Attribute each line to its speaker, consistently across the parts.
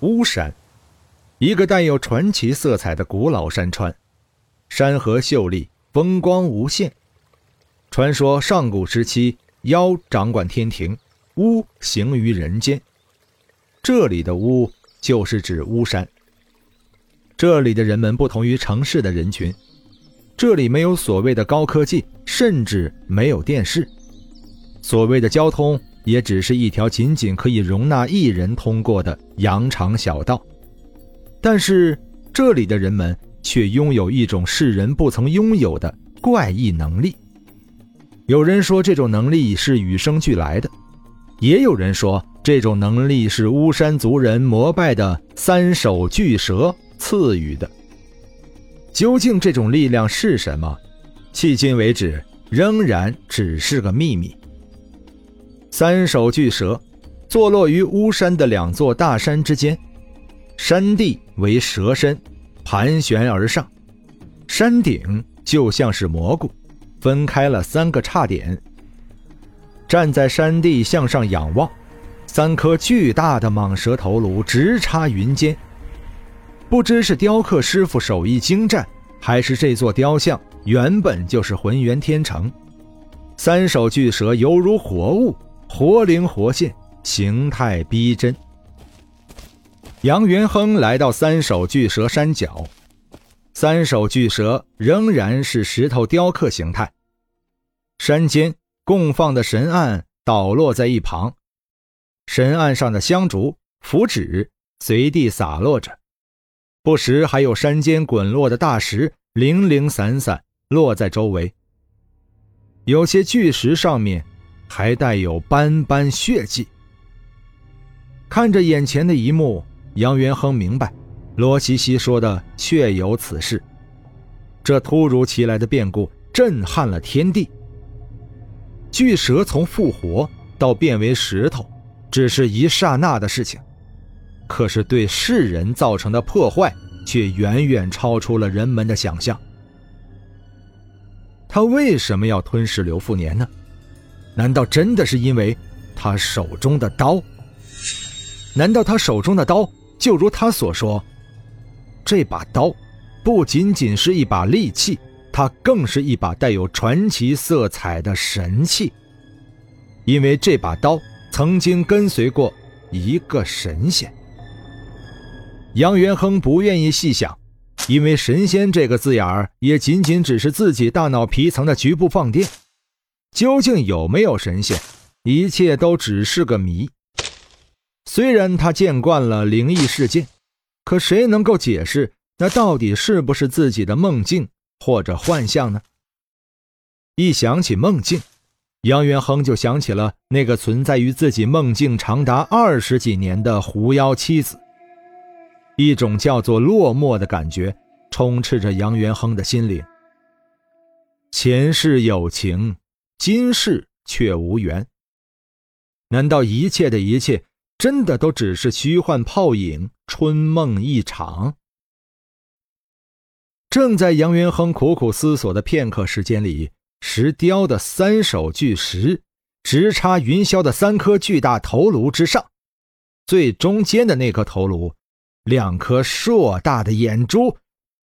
Speaker 1: 巫山，一个带有传奇色彩的古老山川，山河秀丽，风光无限。传说上古时期，妖掌管天庭，巫行于人间。这里的巫就是指巫山。这里的人们不同于城市的人群，这里没有所谓的高科技，甚至没有电视。所谓的交通。也只是一条仅仅可以容纳一人通过的羊肠小道，但是这里的人们却拥有一种世人不曾拥有的怪异能力。有人说这种能力是与生俱来的，也有人说这种能力是巫山族人膜拜的三首巨蛇赐予的。究竟这种力量是什么？迄今为止仍然只是个秘密。三首巨蛇，坐落于巫山的两座大山之间，山地为蛇身，盘旋而上，山顶就像是蘑菇，分开了三个叉点。站在山地向上仰望，三颗巨大的蟒蛇头颅直插云间。不知是雕刻师傅手艺精湛，还是这座雕像原本就是浑圆天成。三首巨蛇犹如活物。活灵活现，形态逼真。杨元亨来到三首巨蛇山脚，三首巨蛇仍然是石头雕刻形态。山间供放的神案倒落在一旁，神案上的香烛、符纸随地洒落着，不时还有山间滚落的大石零零散散落在周围。有些巨石上面。还带有斑斑血迹。看着眼前的一幕，杨元亨明白，罗西西说的确有此事。这突如其来的变故震撼了天地。巨蛇从复活到变为石头，只是一刹那的事情，可是对世人造成的破坏却远远超出了人们的想象。他为什么要吞噬刘富年呢？难道真的是因为他手中的刀？难道他手中的刀就如他所说，这把刀不仅仅是一把利器，它更是一把带有传奇色彩的神器。因为这把刀曾经跟随过一个神仙。杨元亨不愿意细想，因为“神仙”这个字眼儿也仅仅只是自己大脑皮层的局部放电。究竟有没有神仙，一切都只是个谜。虽然他见惯了灵异事件，可谁能够解释那到底是不是自己的梦境或者幻象呢？一想起梦境，杨元亨就想起了那个存在于自己梦境长达二十几年的狐妖妻子。一种叫做落寞的感觉充斥着杨元亨的心灵。前世有情。今世却无缘。难道一切的一切真的都只是虚幻泡影、春梦一场？正在杨元亨苦苦思索的片刻时间里，石雕的三首巨石直插云霄的三颗巨大头颅之上，最中间的那颗头颅，两颗硕大的眼珠，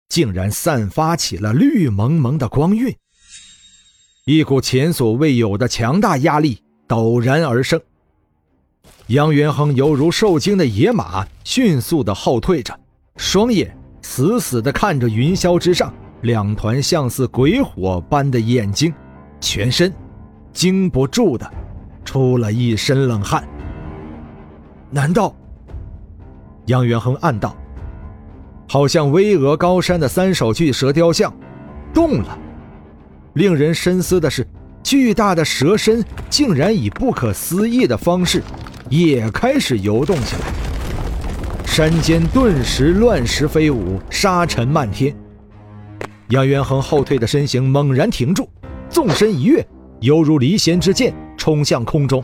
Speaker 1: 竟然散发起了绿蒙蒙的光晕。一股前所未有的强大压力陡然而生，杨元亨犹如受惊的野马，迅速的后退着，双眼死死的看着云霄之上两团像似鬼火般的眼睛，全身禁不住的出了一身冷汗。难道？杨元亨暗道，好像巍峨高山的三首巨蛇雕像动了。令人深思的是，巨大的蛇身竟然以不可思议的方式也开始游动起来。山间顿时乱石飞舞，沙尘漫天。杨元亨后退的身形猛然停住，纵身一跃，犹如离弦之箭，冲向空中。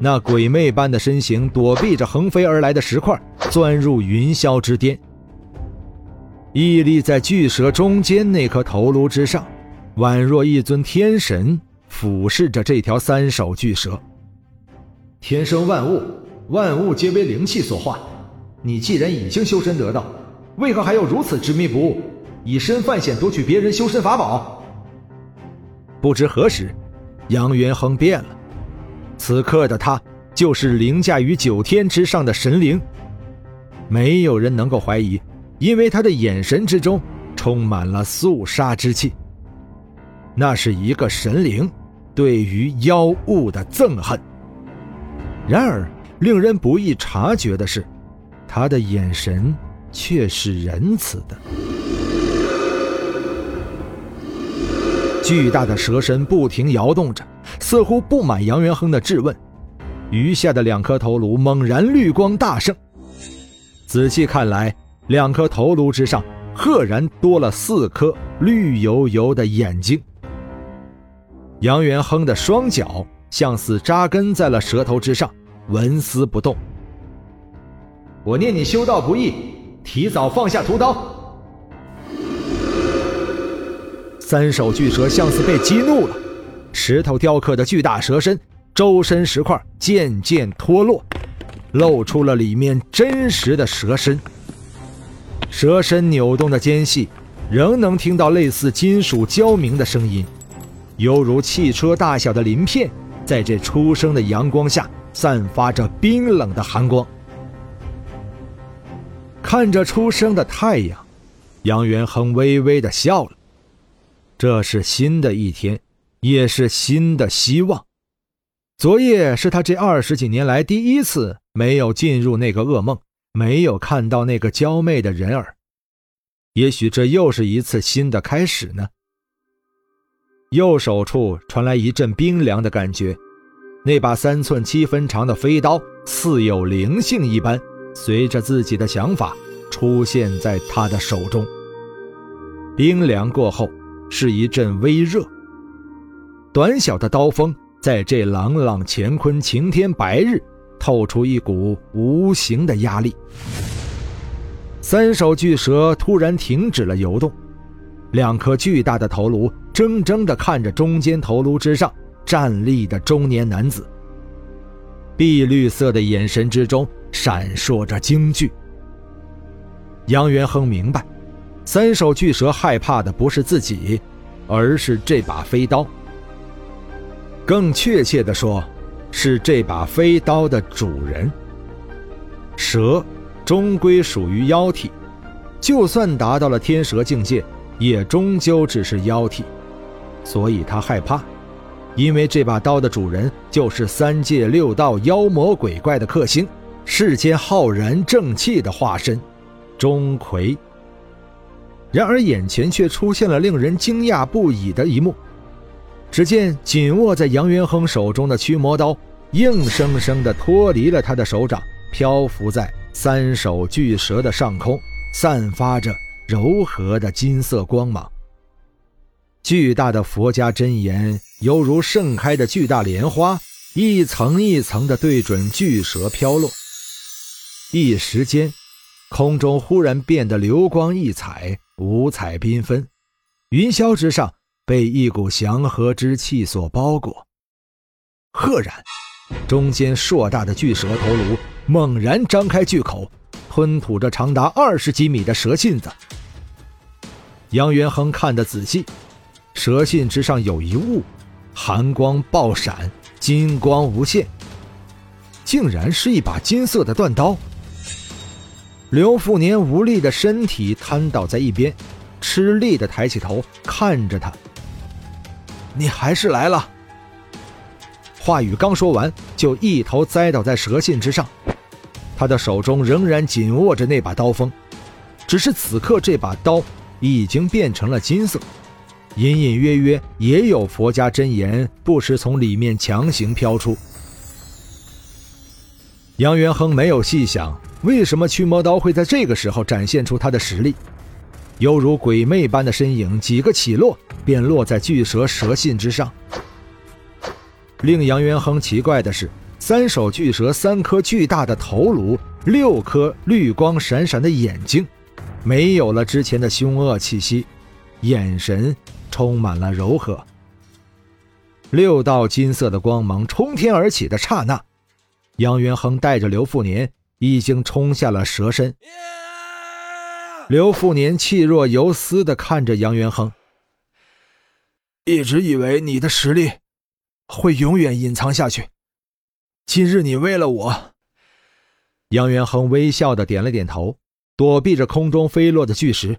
Speaker 1: 那鬼魅般的身形躲避着横飞而来的石块，钻入云霄之巅。屹立在巨蛇中间那颗头颅之上，宛若一尊天神俯视着这条三手巨蛇。天生万物，万物皆为灵气所化。你既然已经修身得道，为何还要如此执迷不悟，以身犯险夺取别人修身法宝？不知何时，杨元亨变了。此刻的他，就是凌驾于九天之上的神灵。没有人能够怀疑。因为他的眼神之中充满了肃杀之气，那是一个神灵对于妖物的憎恨。然而，令人不易察觉的是，他的眼神却是仁慈的。巨大的蛇身不停摇动着，似乎不满杨元亨的质问。余下的两颗头颅猛然绿光大盛，仔细看来。两颗头颅之上，赫然多了四颗绿油油的眼睛。杨元亨的双脚像似扎根在了蛇头之上，纹丝不动。我念你修道不易，提早放下屠刀。三手巨蛇像似被激怒了，石头雕刻的巨大蛇身，周身石块渐渐脱落，露出了里面真实的蛇身。蛇身扭动的间隙，仍能听到类似金属交鸣的声音，犹如汽车大小的鳞片，在这初升的阳光下散发着冰冷的寒光。看着初升的太阳，杨元亨微微的笑了。这是新的一天，也是新的希望。昨夜是他这二十几年来第一次没有进入那个噩梦。没有看到那个娇媚的人儿，也许这又是一次新的开始呢。右手处传来一阵冰凉的感觉，那把三寸七分长的飞刀似有灵性一般，随着自己的想法出现在他的手中。冰凉过后是一阵微热，短小的刀锋在这朗朗乾坤、晴天白日。透出一股无形的压力，三手巨蛇突然停止了游动，两颗巨大的头颅怔怔地看着中间头颅之上站立的中年男子，碧绿色的眼神之中闪烁着惊惧。杨元亨明白，三手巨蛇害怕的不是自己，而是这把飞刀。更确切地说。是这把飞刀的主人。蛇终归属于妖体，就算达到了天蛇境界，也终究只是妖体，所以他害怕，因为这把刀的主人就是三界六道妖魔鬼怪的克星，世间浩然正气的化身钟馗。然而眼前却出现了令人惊讶不已的一幕。只见紧握在杨元亨手中的驱魔刀，硬生生地脱离了他的手掌，漂浮在三手巨蛇的上空，散发着柔和的金色光芒。巨大的佛家真言犹如盛开的巨大莲花，一层一层地对准巨蛇飘落。一时间，空中忽然变得流光溢彩，五彩缤纷，云霄之上。被一股祥和之气所包裹，赫然，中间硕大的巨蛇头颅猛然张开巨口，吞吐着长达二十几米的蛇信子。杨元亨看得仔细，蛇信之上有一物，寒光爆闪，金光无限，竟然是一把金色的断刀。刘富年无力的身体瘫倒在一边，吃力的抬起头看着他。你还是来了。话语刚说完，就一头栽倒在蛇信之上。他的手中仍然紧握着那把刀锋，只是此刻这把刀已经变成了金色，隐隐约约也有佛家真言不时从里面强行飘出。杨元亨没有细想，为什么驱魔刀会在这个时候展现出他的实力？犹如鬼魅般的身影，几个起落便落在巨蛇蛇信之上。令杨元亨奇怪的是，三手巨蛇三颗巨大的头颅，六颗绿光闪闪的眼睛，没有了之前的凶恶气息，眼神充满了柔和。六道金色的光芒冲天而起的刹那，杨元亨带着刘富年已经冲下了蛇身。刘富年气若游丝的看着杨元亨，
Speaker 2: 一直以为你的实力会永远隐藏下去，今日你为了我……
Speaker 1: 杨元亨微笑的点了点头，躲避着空中飞落的巨石。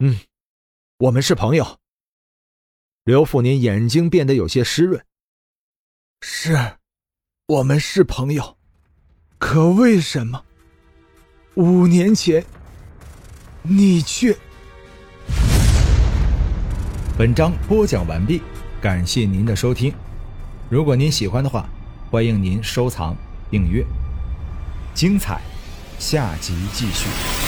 Speaker 1: 嗯，我们是朋友。刘富年眼睛变得有些湿润。
Speaker 2: 是，我们是朋友，可为什么五年前？你却。
Speaker 1: 本章播讲完毕，感谢您的收听。如果您喜欢的话，欢迎您收藏、订阅。精彩，下集继续。